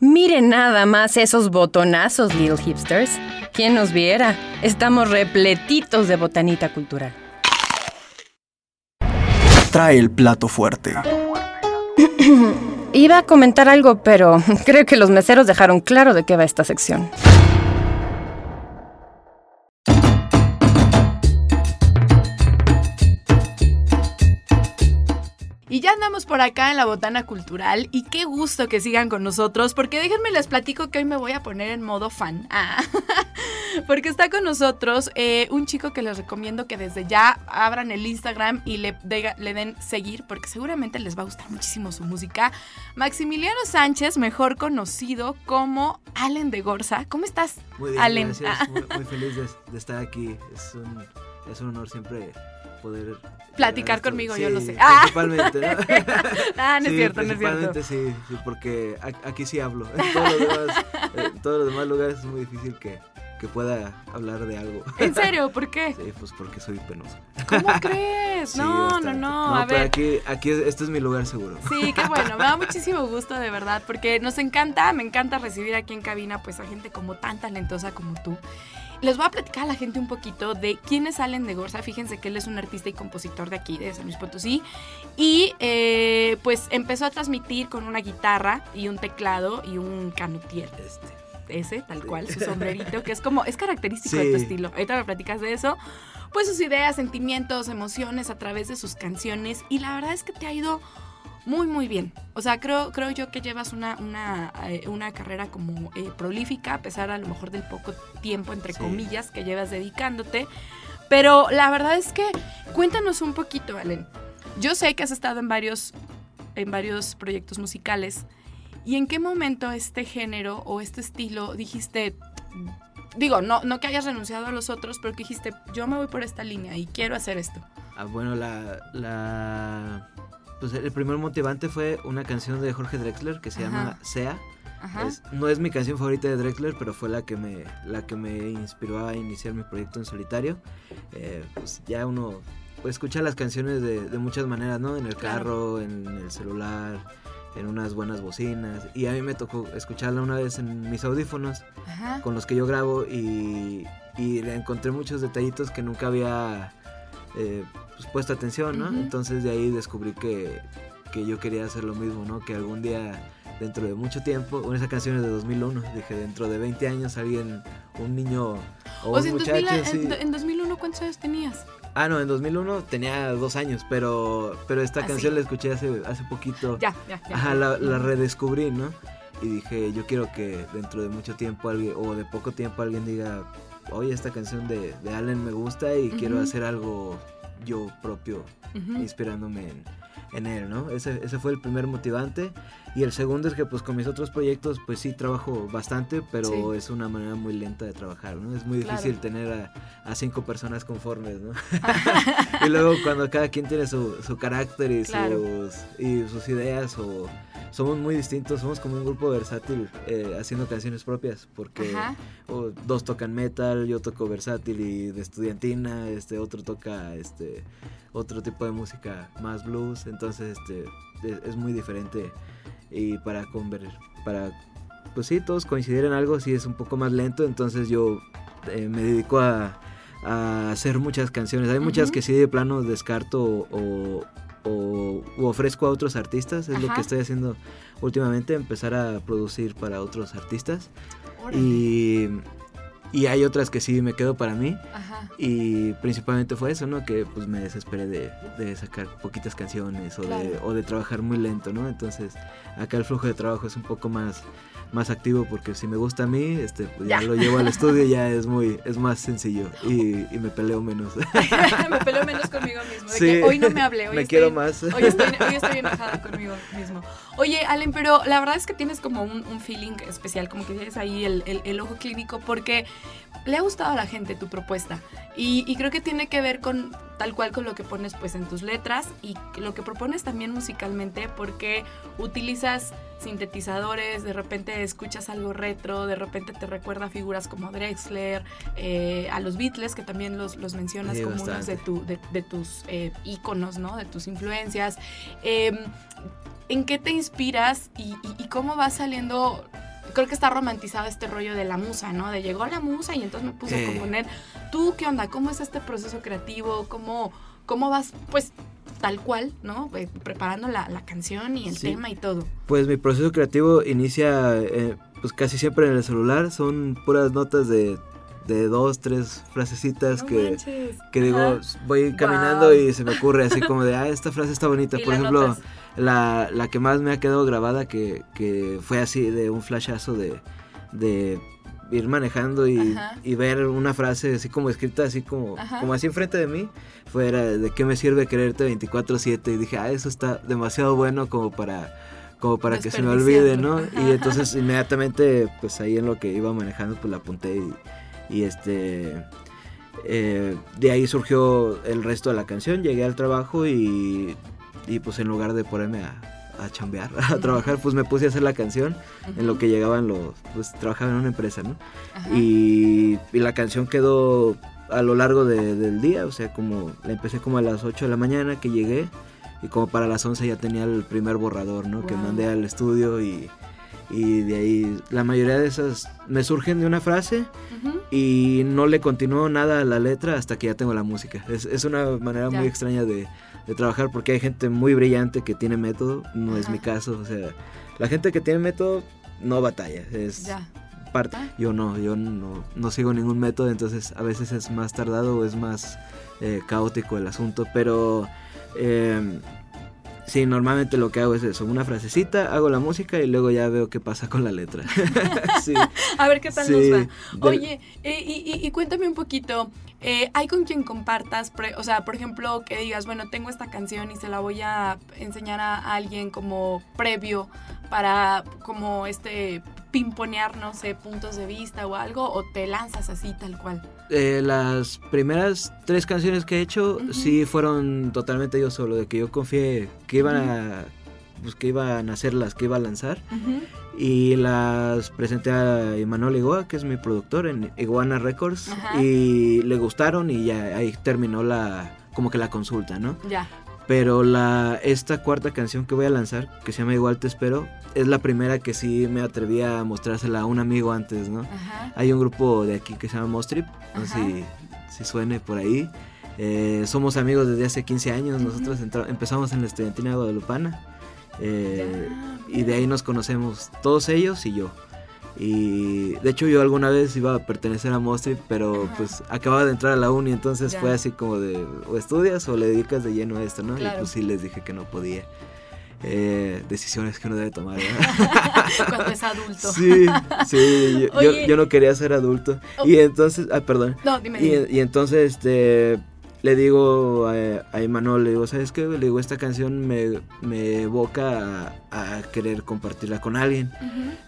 Miren nada más esos botonazos, little hipsters. ¿Quién nos viera? Estamos repletitos de botanita cultural. Trae el plato fuerte. Iba a comentar algo, pero creo que los meseros dejaron claro de qué va esta sección. Andamos por acá en la botana cultural y qué gusto que sigan con nosotros porque déjenme les platico que hoy me voy a poner en modo fan. Ah, porque está con nosotros eh, un chico que les recomiendo que desde ya abran el Instagram y le, le den seguir porque seguramente les va a gustar muchísimo su música. Maximiliano Sánchez, mejor conocido como Allen de Gorza. ¿Cómo estás? Muy bien, Allen? gracias. Ah. Muy, muy feliz de, de estar aquí. Es un, es un honor siempre poder... Platicar esto. conmigo, Sí, yo lo sé. Ah. Principalmente, ¿no? Ah, no es Sí, cierto, no es cierto. principalmente sí, sí, porque aquí sí hablo. En todos los demás, en todos los demás lugares es muy difícil que, que pueda hablar de algo. ¿En serio? ¿Por qué? Sí, pues porque soy penoso. ¿Cómo crees? Sí, no, no, no, A pero ver. aquí, aquí es- este es mi lugar seguro. Sí, qué bueno, me da muchísimo gusto de verdad, porque nos encanta, me encanta recibir aquí en cabina pues a gente como tan talentosa como tú. Les voy a platicar a la gente un poquito de quiénes salen de Gorza. Fíjense que él es un artista y compositor de aquí, de San Luis Potosí. Y eh, pues empezó a transmitir con una guitarra y un teclado y un canutier. Este, Ese, tal cual, su sombrerito, que es como, es característico de tu estilo. Ahorita me platicas de eso. Pues sus ideas, sentimientos, emociones a través de sus canciones. Y la verdad es que te ha ido muy, muy bien. O sea, creo, creo yo que llevas una, una, eh, una carrera como eh, prolífica, a pesar a lo mejor del poco tiempo, entre Sí. comillas, que llevas dedicándote. Pero la verdad es que cuéntanos un poquito, Allen. Yo sé que has estado en varios, en varios proyectos musicales. ¿Y en qué momento este género o este estilo dijiste, digo, no, no que hayas renunciado a los otros, pero que dijiste, yo me voy por esta línea y quiero hacer esto? Ah, bueno, la, la... Pues el primer motivante fue una canción de Jorge Drexler que se Ajá. llama Sea. Ajá. Es- no es mi canción favorita de Drexler, pero fue la que me, la que me inspiró a iniciar mi proyecto en solitario. Eh, pues ya uno puede escuchar las canciones de, de muchas maneras, ¿no? En el carro, en el celular, en unas buenas bocinas. Y a mí me tocó escucharla una vez en mis audífonos Ajá. con los que yo grabo y, y le encontré muchos detallitos que nunca había eh, pues, puesto atención, ¿no? Entonces de ahí descubrí que, que yo quería hacer lo mismo, ¿no? Que algún día, dentro de mucho tiempo, bueno, esa canción es de 2001, dije, dentro de 20 años alguien, un niño o, O un sea, en, muchacho, 2000 sí. en, en 2001, ¿cuántos años tenías? Ah, no, en 2001 tenía dos años, pero, pero esta Ah, canción la escuché hace, hace poquito. Ya, ya, ya. Ajá, la, la redescubrí, ¿no? Y dije, yo quiero que dentro de mucho tiempo alguien, o de poco tiempo alguien diga, oye, esta canción de, de Allen me gusta y quiero hacer algo yo propio, inspirándome en, en él, ¿no? Ese, ese fue el primer motivante. Y el segundo es que pues con mis otros proyectos pues sí trabajo bastante, pero Sí. es una manera muy lenta de trabajar, ¿no? Es muy Claro. difícil tener a, a cinco personas conformes, ¿no? y luego cuando cada quien tiene su, su carácter y, Claro. sus, y sus ideas o somos muy distintos, somos como un grupo versátil eh, haciendo canciones propias porque Ajá. o dos tocan metal, yo toco versátil y de estudiantina, este otro toca este otro tipo de música más blues, entonces este es, muy diferente. Y para conver para pues sí todos coincidir en algo sí es un poco más lento, entonces yo eh, me dedico a, a hacer muchas canciones, hay muchas que sí de plano descarto o, o- ofrezco a otros artistas, es lo que estoy haciendo últimamente, empezar a producir para otros artistas. Órale. Y, y hay otras que sí me quedo para mí. Ajá. Y principalmente fue eso, ¿no? Que pues me desesperé de, de sacar poquitas canciones o, de, o de trabajar muy lento, ¿no? Entonces acá el flujo de trabajo es un poco más, más activo porque si me gusta a mí, este, pues ya, Ya. lo llevo al estudio y ya es muy, es más sencillo y, y me peleo menos. me peleo menos conmigo mismo. De Sí. que hoy no me hablé, hoy me estoy, quiero más. Hoy estoy, hoy estoy enojada conmigo mismo. Oye, Allen, pero la verdad es que tienes como un, un feeling especial, como que tienes ahí el, el- el ojo clínico, porque le ha gustado a la gente tu propuesta. Y, y creo que tiene que ver con tal cual con lo que pones pues en tus letras y lo que propones también musicalmente, porque utilizas sintetizadores, de repente escuchas algo retro, de repente te recuerda a figuras como Drexler, eh, a los Beatles, que también los, los mencionas Sí, como unos de, tu, de, de tus eh, íconos, ¿no? De tus influencias. Eh, ¿En qué te inspiras y, y- y cómo va saliendo creo que está romantizado este rollo de la musa, ¿no? De llegó la musa y entonces me puse a componer. ¿Tú qué onda? ¿Cómo es este proceso creativo? ¿Cómo, cómo vas, pues, tal cual, ¿no? Eh, preparando la, la canción y el Sí. tema y todo. Pues mi proceso creativo inicia eh, pues casi siempre en el celular, son puras notas de, de dos, tres frasecitas No que, que digo, voy caminando y se me ocurre así como de, ah, esta frase está bonita. Por ejemplo, la, la que más me ha quedado grabada, que, que fue así de un flashazo de, de ir manejando y, y ver una frase así como escrita, así como, Ajá. como así enfrente de mí, fuera de qué me sirve quererte 24/7 y dije, ah, eso está demasiado bueno como para como para que se me olvide, ¿no? Y entonces inmediatamente, pues ahí en lo que iba manejando, pues la apunté y, y este... eh, de ahí surgió el resto de la canción, llegué al trabajo y, y pues en lugar de ponerme a, a chambear, a trabajar, pues me puse a hacer la canción en lo que llegaban los, pues trabajaba en una empresa, ¿no? Y, y la canción quedó a lo largo de- del día, o sea, como la empecé como a las 8 de la mañana que llegué y como para las 11 ya tenía el primer borrador, ¿no? Que mandé al estudio y, y de ahí la mayoría de esas me surgen de una frase Ujú. y no le continúo nada a la letra hasta que ya tengo la música. Es, es una manera Ya. muy extraña de, de trabajar porque hay gente muy brillante que tiene método, no es Ajá. mi caso, o sea, la gente que tiene método no batalla, es Ya. parte. Ah. Yo no, yo no, no sigo ningún método, entonces a veces es más tardado o es más eh, caótico el asunto, pero eh, sí, normalmente lo que hago es eso, una frasecita, hago la música y luego ya veo qué pasa con la letra. sí, A ver qué tal sí, nos va. Oye, eh, y, y- y cuéntame un poquito, eh, ¿hay con quien compartas? pre- o sea, por ejemplo, que digas, bueno, tengo esta canción y se la voy a enseñar a alguien como previo para como este pimponear, no sé, puntos de vista o algo, o te lanzas así tal cual. eh, las primeras tres canciones que he hecho sí fueron totalmente yo solo, de que yo confié que iban a... Pues que iban a hacer las que iba a lanzar y las presenté a Emanuel Igoa, que es mi productor en Iguana Records, y le gustaron y ya ahí terminó la como que la consulta, ¿no? Ya. Pero la esta cuarta canción que voy a lanzar, que se llama Igual te espero, es la primera que sí me atreví a mostrársela a un amigo antes, ¿no? Ajá. Hay un grupo de aquí que se llama Mostrip, no sé si, si suene por ahí. Eh, somos amigos desde hace 15 años, nosotros empezamos en la estudiantina guadalupana. eh, y de ahí nos conocemos todos ellos y yo. Y de hecho yo alguna vez iba a pertenecer a Mostrip, pero Ajá. pues acababa de entrar a la uni, entonces Ya. fue así como de o estudias o le dedicas de lleno a esto, ¿no? Claro. Y pues sí les dije que no podía. Eh, decisiones que uno debe tomar, ¿verdad? Cuando es adulto. Sí, sí, yo, yo- Oye. yo no quería ser adulto. Oh. Y entonces, ah, perdón. No, dime. Y, dime. y entonces, este, le digo a, a Emanuel, le digo, ¿sabes qué? Le digo, esta canción me, me evoca a, a querer compartirla con alguien.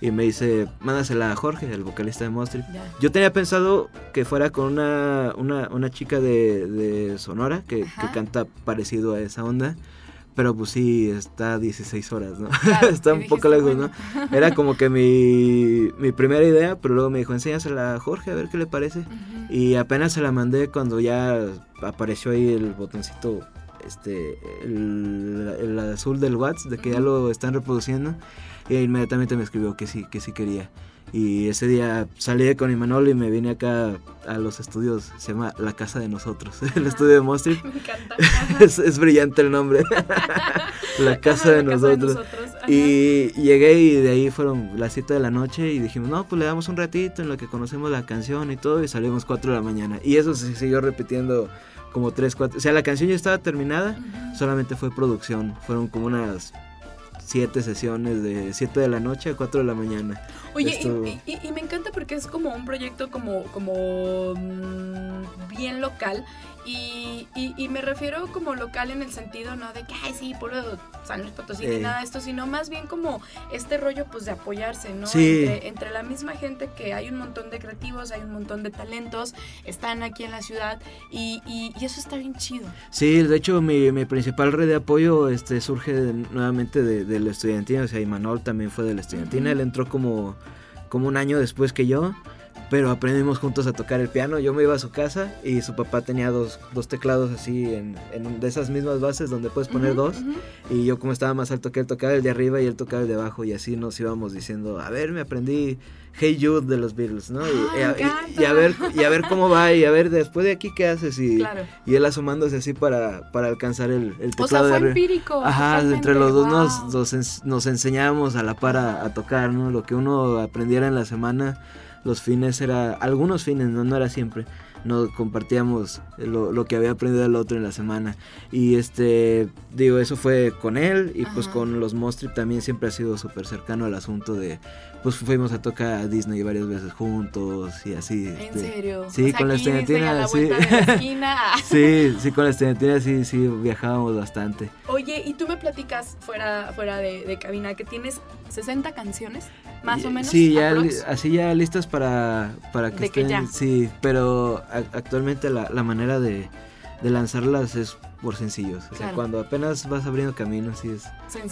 Y me dice, mándasela a Jorge, el vocalista de Monstri. Ya. Yo tenía pensado que fuera con una, una, una chica de, de Sonora que, canta parecido a esa onda. Pero pues sí, está a 16 horas, ¿no? Claro, está un poco lejos, bueno. ¿no? Era como que mi, mi primera idea, pero luego me dijo, enséñasela a Jorge a ver qué le parece. Ujú. Y apenas se la mandé cuando ya apareció ahí el botoncito, este, el, el azul del WhatsApp, de que ya Ujú. lo están reproduciendo. Y inmediatamente me escribió que sí, que sí quería. Y ese día salí con Imanol y me vine acá a los estudios, se llama La Casa de Nosotros, el estudio de Monstri. Me encanta. Es, es brillante el nombre. La Casa de La Nosotros. Ajá. Y llegué y de ahí fueron las 7 de la noche y dijimos, no, pues le damos un ratito en lo que conocemos la canción y todo y salimos 4 de la mañana. Y eso se siguió repitiendo como 3, 4. O sea, la canción ya estaba terminada, solamente fue producción. Fueron como unas 7 sesiones de 7 de la noche a 4 de la mañana. Oye, y- Esto- y, y- y me encanta porque es como un proyecto como, como mm, bien local. Y, y- y me refiero como local en el sentido, no de que, ay, sí, puro San Luis Potosí ni Eh. nada de esto, sino más bien como este rollo, pues, de apoyarse, ¿no? Sí. Entre, entre la misma gente que hay un montón de creativos, hay un montón de talentos, están aquí en la ciudad y, eso está bien chido. Sí, de hecho mi, mi principal red de apoyo este, surge de- nuevamente de, de la estudiantina, o sea, Imanol también fue de la estudiantina, él entró como, como un año después que yo, pero aprendimos juntos a tocar el piano. Yo me iba a su casa y su papá tenía dos, dos teclados así en, en de esas mismas bases donde puedes poner Ujú, dos. ujú. Y yo como estaba más alto que él, tocaba el de arriba y él tocaba el de abajo. Y así nos íbamos diciendo, a ver, me aprendí Hey Jude de los Beatles, ¿no? Y, Ah, y y- a ver, y a ver cómo va y a ver después de aquí qué haces. Y, Claro. y él asomándose así para, para alcanzar el, el O sea, teclado de fue arriba. empírico. Ajá, entre los dos nos, wow. nos, ens- nos enseñábamos a la par a, a tocar, ¿no? Lo que uno aprendiera en la semana, los fines era, algunos fines, no, no era siempre, nos compartíamos lo, lo que había aprendido el otro en la semana. Y este, digo, eso fue con él y pues Ajá. con los Mostrip también siempre ha sido súper cercano al asunto de, pues fuimos a tocar a Disney varias veces juntos y así. ¿En este, serio? Sí, O sea, con la estudiantina, sí. de la. Sí, sí, con la estudiantina sí, sí, viajábamos bastante. Oye, y tú me platicas fuera, fuera de, de cabina que tienes 60 canciones, más o menos. Sí, ya li- así ya listas para, para que De que estén. ya. Sí, pero actualmente la, la manera de, de lanzarlas es por sencillos. O sea, cuando apenas vas abriendo camino, así es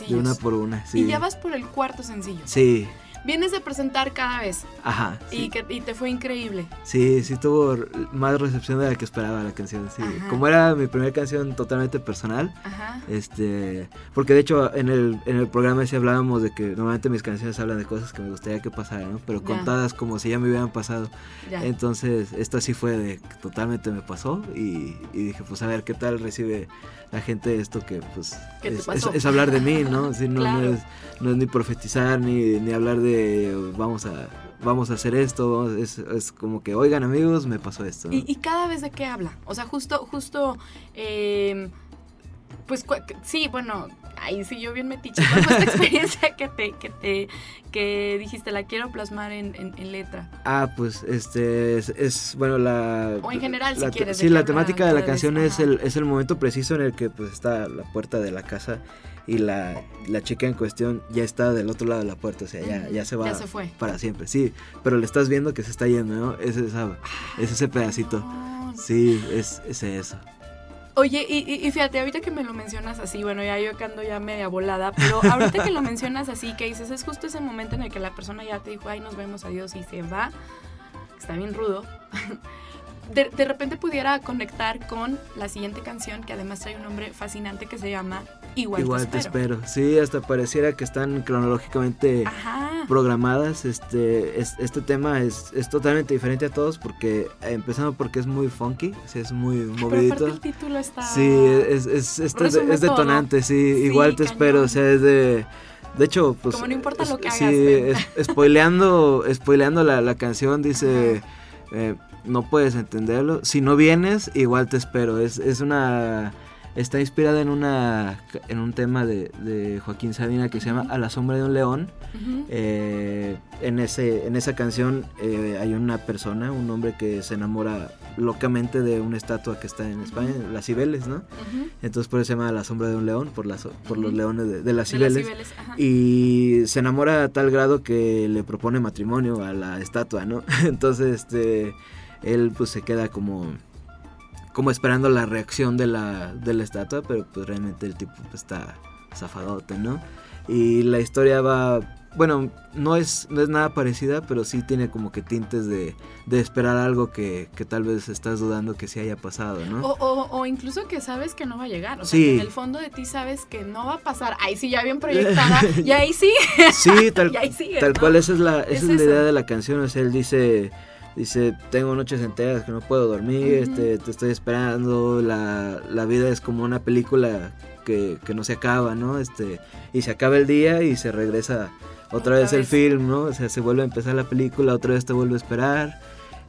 de una por una. Sí. Y ya vas por el cuarto sencillo. Sí, Vienes de presentar cada vez ajá. y, Sí, que, y te fue increíble. sí, sí tuvo más recepción de la que esperaba la canción. Sí. Ajá. Como era mi primera canción totalmente personal, Ajá. Este, porque de hecho en el, en el programa sí hablábamos de que normalmente mis canciones hablan de cosas que me gustaría que pasaran, ¿no? Pero Ya. contadas como si ya me hubieran pasado. Ya. Entonces, esta sí fue de totalmente me pasó y, y dije, pues a ver qué tal recibe la gente esto que pues ¿Qué te es, pasó? es- es hablar de mí, ¿no? Sí, no, no Claro. es, no es ni profetizar ni, ni hablar de vamos a vamos a hacer esto, es, como que, oigan amigos, me pasó esto. ¿Y, cada vez de qué habla? O sea, justo, justo, eh, pues sí, bueno, ahí sí yo bien metiche. ¿Cuál fue esta experiencia que te, que te, que dijiste, la quiero plasmar en, en- en letra? Ah, pues este es, es, bueno la O en general, si la quieres, Sí, la temática de la canción es el es el momento preciso en el que pues está la puerta de la casa y la, la chica en cuestión ya está del otro lado de la puerta, o sea, ya, ya se va ya se fue. para siempre. Sí, pero le estás viendo que se está yendo, ¿no? Es esa es ese pedacito. Ah, Sí, es, es eso. Oye, y, y- fíjate, ahorita que me lo mencionas así, bueno, ya yo que ando ya media volada, pero ahorita que lo mencionas así, que dices, es justo ese momento en el que la persona ya te dijo, ay, nos vemos, adiós, y se va, está bien rudo. De, de repente pudiera conectar con la siguiente canción, que además trae un nombre fascinante que se llama Igual, Igual te espero. Sí, hasta pareciera que están cronológicamente Ajá. programadas. Este, es- este tema es, es totalmente diferente a todos porque, eh, empezando porque es muy funky, es muy movidito. el título está... Sí, es, es, es, detonante, sí, Sí, igual te espero, o sea, es de... De hecho, pues... Como no importa lo que hagas, spoileando, spoileando la, la canción dice, eh, no puedes entenderlo, si no vienes, igual te espero, es, es una... Está inspirada en una en un tema de, de Joaquín Sabina que se llama. A la sombra de un león. Eh, en, ese, en esa canción eh, hay una persona, un hombre que se enamora locamente de una estatua que está en España, las Cibeles, ¿no? Entonces por eso se llama La sombra de un león, por, las, por los leones de, de las De las Cibeles. Cibeles. Y se enamora a tal grado que le propone matrimonio a la estatua, ¿no? Entonces, este, él pues se queda como, como esperando la reacción de la, de la estatua, pero pues realmente el tipo pues, está zafadote, ¿no? Y la historia va, bueno, no es, no es nada parecida, pero sí tiene como que tintes de, de esperar algo que, que tal vez estás dudando que sí haya pasado, ¿no? O, o- o incluso que sabes que no va a llegar. O sea, Sí. que en el fondo de ti sabes que no va a pasar. Ahí sí, ya bien proyectada. y ahí sí. Sí, tal, y ahí sigue. Tal ¿no? cual, esa es la, esa Es es la idea de la canción. O sea, él dice, dice, tengo noches enteras que no puedo dormir, este, te estoy esperando, la, la vida es como una película que, que no se acaba, ¿no? Este, y se acaba el día y se regresa otra, Otra vez, el film, ¿no? O sea, se vuelve a empezar la película, otra vez te vuelve a esperar.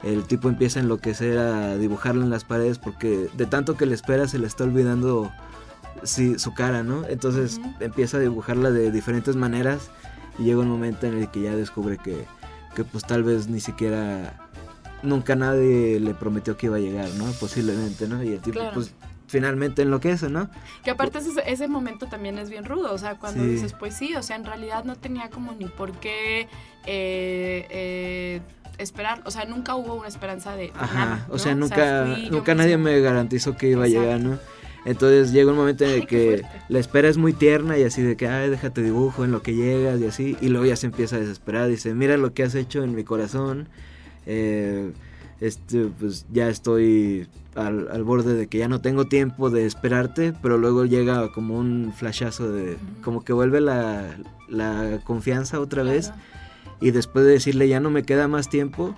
El tipo empieza a enloquecer a dibujarlo en las paredes porque de tanto que le espera se le está olvidando sí, su cara, ¿no? Entonces empieza a dibujarla de diferentes maneras y llega un momento en el que ya descubre que, que pues tal vez ni siquiera nunca nadie le prometió que iba a llegar, ¿no? Posiblemente, ¿no? Y el tipo Claro. pues finalmente enloquece, ¿no? Que aparte ese, ese momento también es bien rudo. O sea, cuando Sí. dices, pues sí, o sea, en realidad no tenía como ni por qué eh, eh, esperar. O sea, nunca hubo una esperanza de, Ajá, nada. o sea, nunca, fui nunca nadie me garantizó que iba Exacto. a llegar, ¿no? Entonces llega un momento en el que la espera es muy tierna y así de que, ay, déjate dibujo en lo que llegas y así, y luego ya se empieza a desesperar, dice, mira lo que has hecho en mi corazón, Eh, este, pues ya estoy al, al, borde de que ya no tengo tiempo de esperarte, pero luego llega como un flashazo de, como que vuelve la, la confianza otra vez. Claro. Y después de decirle ya no me queda más tiempo,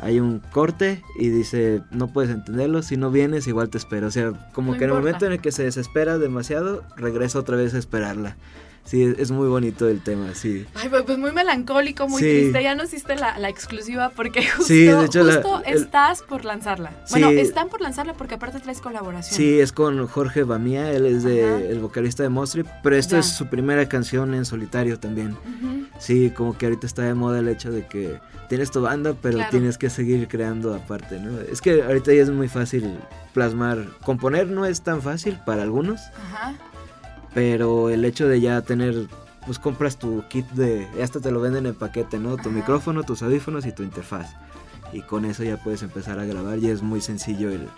hay un corte y dice, no puedes entenderlo, si no vienes igual te espero. O sea, como No que en el momento en el que se desespera demasiado, regresa otra vez a esperarla. Sí, es- muy bonito el tema, sí. Ay, pues, pues muy melancólico, muy Sí. triste. Ya no hiciste la, la exclusiva porque justo, Sí, de hecho, la- justo el- estás por lanzarla. Bueno, están por lanzarla porque aparte traes colaboración. Sí, es con Jorge Bamía, él es de, el vocalista de Mostri, pero esta Ya. es su primera canción en solitario también. Sí, como que ahorita está de moda el hecho de que tienes tu banda, pero Claro. tienes que seguir creando aparte, ¿no? Es que ahorita ya es muy fácil plasmar, componer no es tan fácil para algunos, Ajá. Pero el hecho de ya tener, pues compras tu kit de, hasta te lo venden en paquete, ¿no? Tu Ajá. micrófono, tus audífonos y tu interfaz. Y con eso ya puedes empezar a grabar y es muy sencillo el,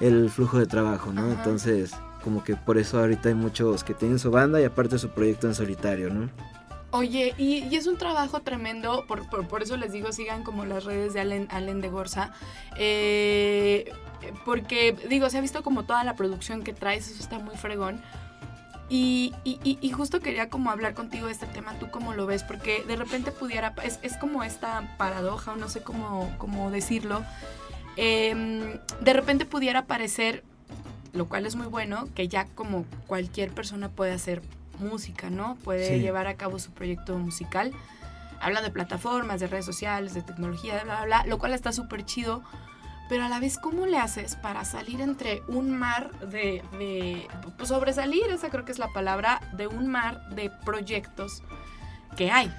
el flujo de trabajo, ¿no? Ajá. Entonces, como que por eso ahorita hay muchos que tienen su banda y aparte su proyecto en solitario, ¿no? Oye, y, y es un trabajo tremendo, por, por, por eso les digo, sigan como las redes de Allen, Allen de Gorza, eh, porque digo, se ha visto como toda la producción que traes, eso está muy fregón. Y, y- y- justo quería como hablar contigo de este tema, tú cómo lo ves, porque de repente pudiera, es, es como esta paradoja, o no sé cómo, cómo decirlo, em, de repente pudiera parecer, lo cual es muy bueno, que ya como cualquier persona puede hacer música, ¿no? Puede Sí. llevar a cabo su proyecto musical. Habla de plataformas, de redes sociales, de tecnología, de bla, bla, bla, lo cual está súper chido. Pero a la vez, ¿cómo le haces para salir entre un mar de, de pues sobresalir, esa creo que es la palabra, de un mar de proyectos que hay?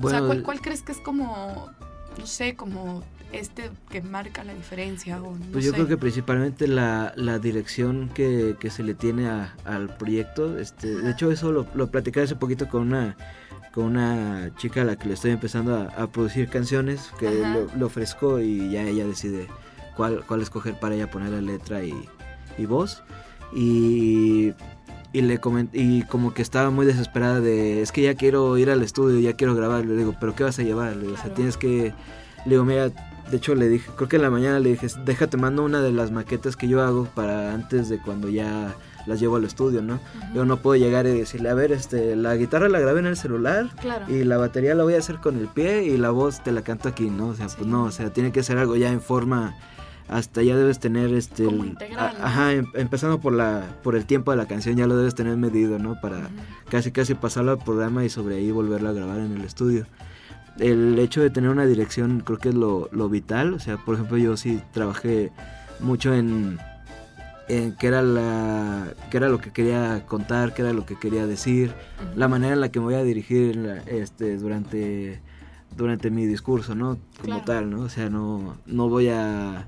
o sea, ¿cuál, cuál crees que es como, no sé, como este que marca la diferencia? O no Pues yo sé? creo que principalmente la, la dirección que, que se le tiene a- al proyecto. Este, de hecho, eso lo, lo platicé hace poquito con una, con una chica a la que le estoy empezando a, a producir canciones, que lo, lo ofrezco y ya ella decide cuál, cuál escoger para ella poner la letra y, y voz. Y, y le comen- y como que estaba muy desesperada de, es que ya quiero ir al estudio, ya quiero grabar. Le digo, pero ¿qué vas a llevar? Le digo, o sea, Claro. tienes que... Le digo, mira, de hecho le dije, creo que en la mañana le dije, déjate mando una de las maquetas que yo hago para antes de cuando ya las llevo al estudio, ¿no? Yo no puedo llegar y decirle, a ver, este, la guitarra la grabé en el celular Claro. y la batería la voy a hacer con el pie y la voz te la canto aquí, ¿no? O sea, Sí. pues no, o sea, tiene que ser algo ya en forma, hasta ya debes tener este... Como el- integral, a- ¿no? Ajá, em- empezando por la por el tiempo de la canción ya lo debes tener medido, ¿no? Para casi casi pasarlo al programa y sobre ahí volverlo a grabar en el estudio. El hecho de tener una dirección creo que es lo, lo vital, o sea, por ejemplo yo sí trabajé mucho en, en qué era la qué era lo que quería contar, qué era lo que quería decir, la manera en la que me voy a dirigir la- este durante durante mi discurso, ¿no? Como Claro. tal, ¿no? O sea, no no voy a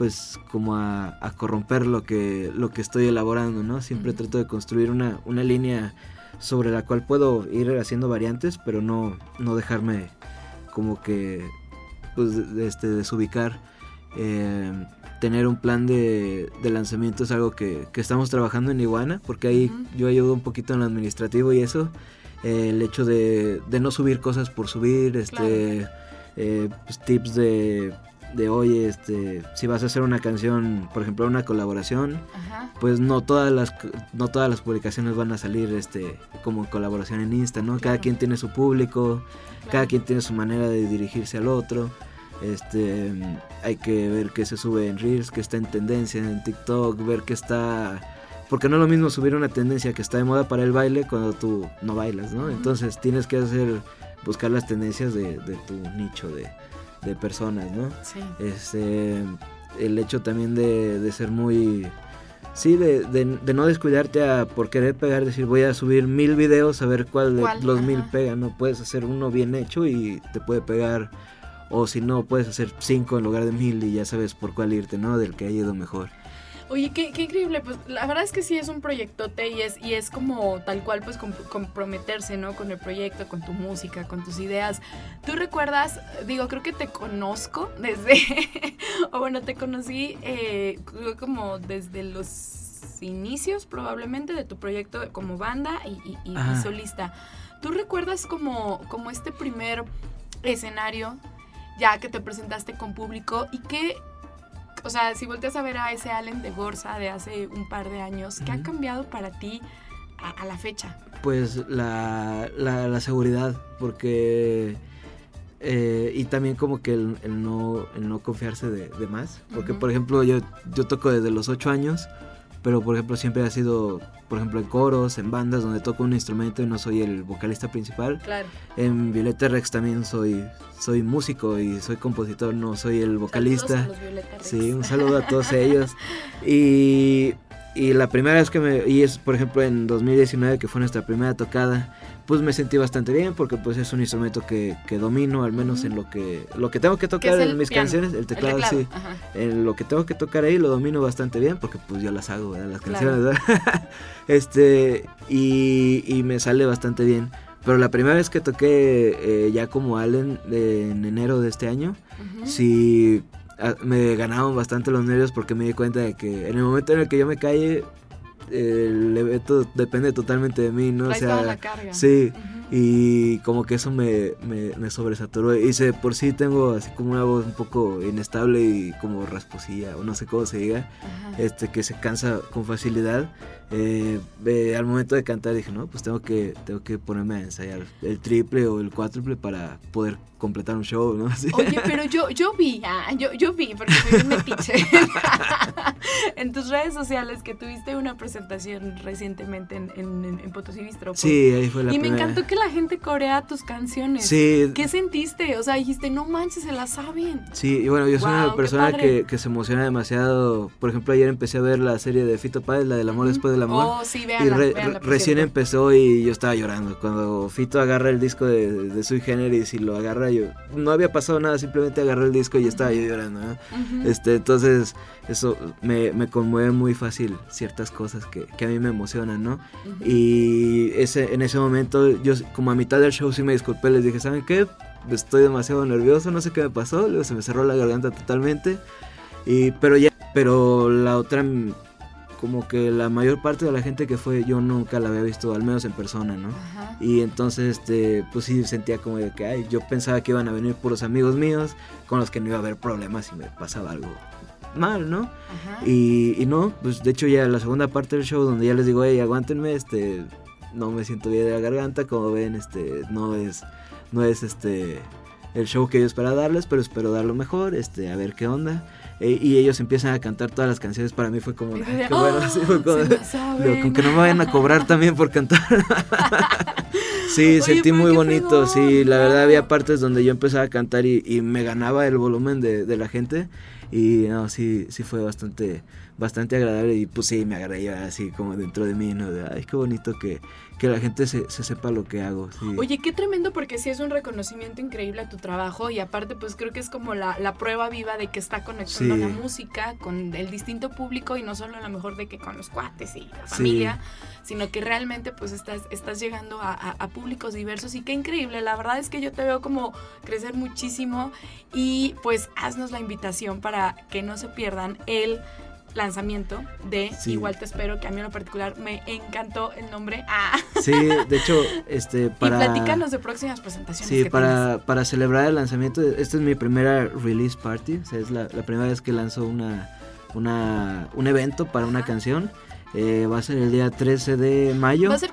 pues como a, a corromper lo que lo que estoy elaborando, ¿no? Siempre trato de construir una, una línea sobre la cual puedo ir haciendo variantes, pero no, no dejarme como que pues este desubicar. Eh, tener un plan de, de lanzamiento es algo que, que estamos trabajando en Iguana, porque ahí yo ayudo un poquito en lo administrativo y eso. Eh, el hecho de, de no subir cosas por subir, este eh, pues, tips de, de oye, este, si vas a hacer una canción, por ejemplo, una colaboración, Ajá. pues no todas las no todas las publicaciones van a salir este como colaboración en Insta, ¿no? Cada quien tiene su público, cada quien tiene su manera de dirigirse al otro. Este, hay que ver qué se sube en Reels, qué está en tendencia en TikTok, ver qué está porque no es lo mismo subir una tendencia que está de moda para el baile cuando tú no bailas, ¿no? Entonces tienes que hacer buscar las tendencias de, de tu nicho de, de personas, ¿no? Sí. Este, el hecho también de, de ser muy... Sí, de, de- de no descuidarte a por querer pegar, decir voy a subir mil videos a ver cuál de los mil pega, no puedes hacer uno bien hecho y te puede pegar, o si no, puedes hacer cinco en lugar de mil y ya sabes por cuál irte, ¿no? Del que ha ido mejor. Oye, qué, qué increíble, pues la verdad es que sí es un proyectote y es, y es como tal cual pues com- comprometerse, ¿no? Con el proyecto, con tu música, con tus ideas. ¿Tú recuerdas, digo, creo que te conozco desde, o bueno, te conocí eh, como desde los inicios probablemente de tu proyecto como banda y, y- y- y Ajá. solista. ¿Tú recuerdas como, como este primer escenario ya que te presentaste con público y que, o sea, si volteas a ver a ese Allen de Gorza de hace un par de años, ¿qué ha cambiado para ti a, a la fecha? Pues la, la, la seguridad, porque... eh, y también como que el, el no, el no confiarse de, de más. Porque, por ejemplo, yo, yo toco desde los 8 años, pero, por ejemplo, siempre ha sido, por ejemplo, en coros, en bandas donde toco un instrumento y no soy el vocalista principal. Claro. En Violeta Rex también soy, soy músico y soy compositor, no soy el vocalista. Sí, un saludo a todos ellos. Y, y la primera vez que me... Y es, por ejemplo, en 2019, que fue nuestra primera tocada, pues me sentí bastante bien porque pues es un instrumento que, que domino, al menos en lo que... Lo que tengo que tocar el en mis piano, canciones, el teclado, sí. ajá. En lo que tengo que tocar ahí lo domino bastante bien porque pues yo las hago, ¿verdad? Las Claro. canciones, ¿verdad? este, y, y me sale bastante bien. Pero la primera vez que toqué eh, ya como Allen de- en enero de este año, Ujú. sí a- me ganaban bastante los nervios porque me di cuenta de que en el momento en el que yo me calle, eh, el evento depende totalmente de mí, ¿no? O Traes toda sea, la carga. sí. Ujú. Y como que eso me, me, me sobresaturó. Y se, por sí tengo así como una voz un poco inestable y como rasposilla, o no sé cómo se diga, este que se cansa con facilidad. Eh, eh, al momento de cantar dije, no, pues tengo que, tengo que ponerme a ensayar el triple o el cuádruple para poder completar un show, ¿no? Así. Oye, pero yo, yo vi, ah, yo, yo vi, porque soy un metiche, en tus redes sociales que tuviste una presentación recientemente en, en, en- Potosí Bistro. Sí, ahí fue la Y me primera. encantó que la gente corea tus canciones. Sí, ¿Qué sentiste? O sea, dijiste, no manches, se la saben. Sí, y bueno, yo soy Guau, una persona que, que se emociona demasiado. Por ejemplo, ayer empecé a ver la serie de Fito Páez, la del amor después del amor. Oh, sí, y véanla, re- véanla, re- por recién cierto. empezó y yo estaba llorando. Cuando Fito agarra el disco de, de Sui Generis y lo agarra, yo no había pasado nada, simplemente agarré el disco y estaba yo llorando. Este, entonces, eso me, me conmueve muy fácil ciertas cosas que, que a mí me emocionan, ¿no? Ujú. Y ese, en ese momento, yo como a mitad del show sí me disculpé, les dije, ¿saben qué? Estoy demasiado nervioso, no sé qué me pasó, luego se me cerró la garganta totalmente. Y, pero ya, pero la otra, como que la mayor parte de la gente que fue, yo nunca la había visto, al menos en persona, ¿no? Ajá. Y entonces, este, pues sí sentía como de que, ay, yo pensaba que iban a venir puros amigos míos, con los que no iba a haber problemas si me pasaba algo mal, ¿no? Ajá. Y, y no, pues de hecho ya la segunda parte del show donde ya les digo, hey, aguántenme, este, no me siento bien de la garganta, como ven, este, no es, no es este, el show que yo esperaba darles, pero espero darlo mejor, este, a ver qué onda. E- y ellos empiezan a cantar todas las canciones, para mí fue como, de, qué bueno, "Oh, así fue como, se la saben". digo, con que no me vayan a cobrar también por cantar. sí, Oye, sentí muy bonito, sí, la verdad había partes donde yo empezaba a cantar y, y me ganaba el volumen de, de la gente y no, sí, sí fue bastante, bastante agradable y pues sí, me agarré yo así como dentro de mí, ¿no? De, ay, qué bonito que, que la gente se, se sepa lo que hago, sí. Oye, qué tremendo porque sí es un reconocimiento increíble a tu trabajo y aparte pues creo que es como la, la prueba viva de que está conectando Sí. la música con el distinto público y no solo a lo mejor de que con los cuates y la Sí. familia, sino que realmente pues estás, estás llegando a, a- a públicos diversos y qué increíble, la verdad es que yo te veo como crecer muchísimo y pues haznos la invitación para que no se pierdan el lanzamiento de Sí. Igual te espero, que a mí en lo particular me encantó el nombre. Ah. Sí, de hecho, este, para... Y platícanos de próximas presentaciones. Sí, que para, para celebrar el lanzamiento, esta es mi primera release party, o sea, es la, la primera vez que lanzo una, una, un evento para una canción. Eh, va a ser el día 13 de mayo. Va a ser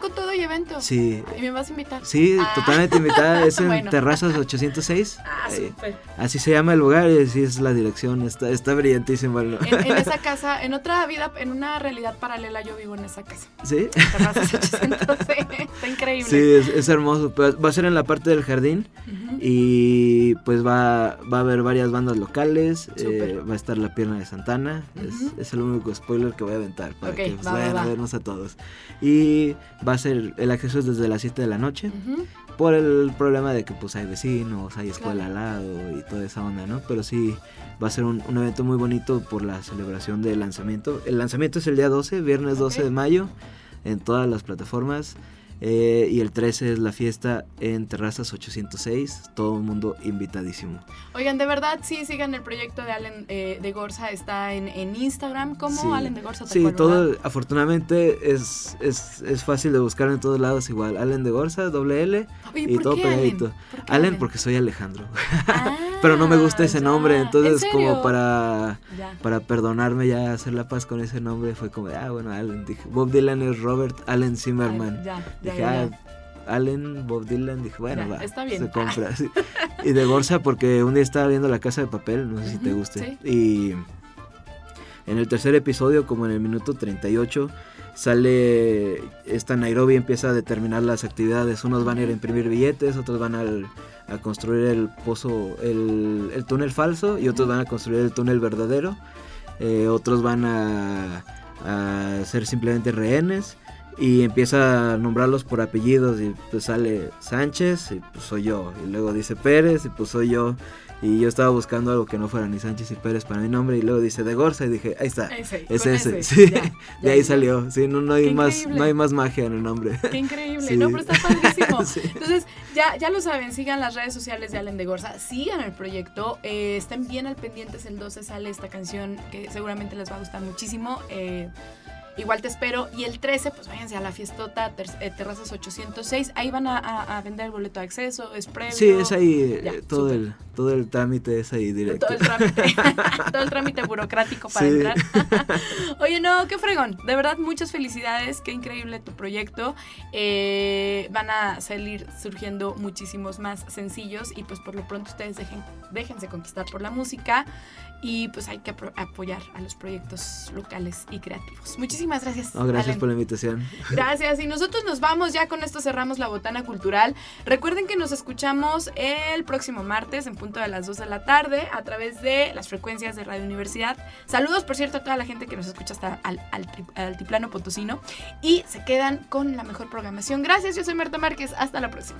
Sí, ¿Y me vas a invitar? sí, Ah. totalmente invitada. Es en Bueno. Terrazas 806. Ah, Eh, súper. así se llama el lugar y así es la dirección. Está, está brillantísimo. el- En, en esa casa, en otra vida, en una realidad paralela, yo vivo en esa casa. ¿Sí? Terrazas 800, sí, Está increíble. Sí, es, es hermoso. va a ser en la parte del jardín. Ujú. Y pues va, va a haber varias bandas locales. Eh, va a estar la pierna de Santana. es- Ujú. es, el único spoiler que voy a aventar para Ok, que pues, va, vayan va. a vernos a todos. Y va a ser el acceso es desde las 7 de la noche. Por el problema de que pues hay vecinos, hay escuela al lado y toda esa onda, ¿no? Pero sí va a ser un, un evento muy bonito por la celebración del lanzamiento. El lanzamiento es el día 12, viernes 12 Ok. de mayo, en todas las plataformas. Eh, y el 13 es la fiesta en Terrazas 806. Todo el mundo invitadísimo. Oigan, de verdad, sí, sigan el proyecto de Allen eh, de Gorza. Está en, en Instagram. ¿Cómo Sí. Allen de Gorza? Sí, cual, todo, ¿verdad? afortunadamente es, es, es fácil de buscar en todos lados igual. Allen de Gorza, doble L Oye, y ¿por todo pegadito. Allen? ¿Por qué Allen porque soy Alejandro. Ah, Pero no me gusta ese ya. nombre, entonces ¿En como para Ya. para perdonarme ya hacer la paz con ese nombre fue como, ah, bueno, Allen. Dije, Bob Dylan es Robert Allen Zimmerman. Ay, ya, Dije, ah. Allen, Bob Dylan. Dije, bueno, va. está bien. Se compra. sí. Y de Gorza porque un día estaba viendo La Casa de Papel, no sé si te guste. Y en el tercer episodio, como en el minuto 38, sale esta Nairobi empieza a determinar las actividades. Unos van a ir a imprimir billetes, otros van al- a construir el pozo, el, el túnel falso y otros van a construir el túnel verdadero. Eh, otros van a, a ser simplemente rehenes y empieza a nombrarlos por apellidos y pues sale Sánchez y pues soy yo y luego dice Pérez y pues soy yo y yo estaba buscando algo que no fuera ni Sánchez y Pérez para mi nombre y luego dice de Gorza y dije ahí está Ese, es ese, ese, sí ya, de ahí ya. salió sí no, no hay Qué más increíble. no hay más magia en el nombre Qué increíble, Sí. ¿no? Pero está padrísimo. Sí. Entonces, ya, ya lo saben, sigan las redes sociales de Allen de Gorza, sigan el proyecto, eh, estén bien al pendientes, el 12 sale esta canción que seguramente les va a gustar muchísimo. eh, igual te espero. Y el 13, pues váyanse a la fiestota ter- eh, Terrazas 806, ahí van a, a- a vender el boleto de acceso, es previo. sí es ahí Ya, eh, todo el todo el trámite es ahí directo Todo el trámite, todo el trámite burocrático para Sí. entrar. Oye, no, qué fregón. De verdad, muchas felicidades. Qué increíble tu proyecto. Eh, van a salir surgiendo muchísimos más sencillos y pues por lo pronto ustedes dejen, déjense conquistar por la música y pues hay que apoyar a los proyectos locales y creativos. Muchísimas gracias. No, gracias Allen. por la invitación Gracias. Y nosotros nos vamos, ya con esto cerramos la botana cultural. Recuerden que nos escuchamos el próximo martes en punto de las 2 de la tarde a través de las frecuencias de Radio Universidad. Saludos, por cierto, a toda la gente que nos escucha hasta al, al al altiplano potosino. Y se quedan con la mejor programación. Gracias, yo soy Marta Márquez. Hasta la próxima.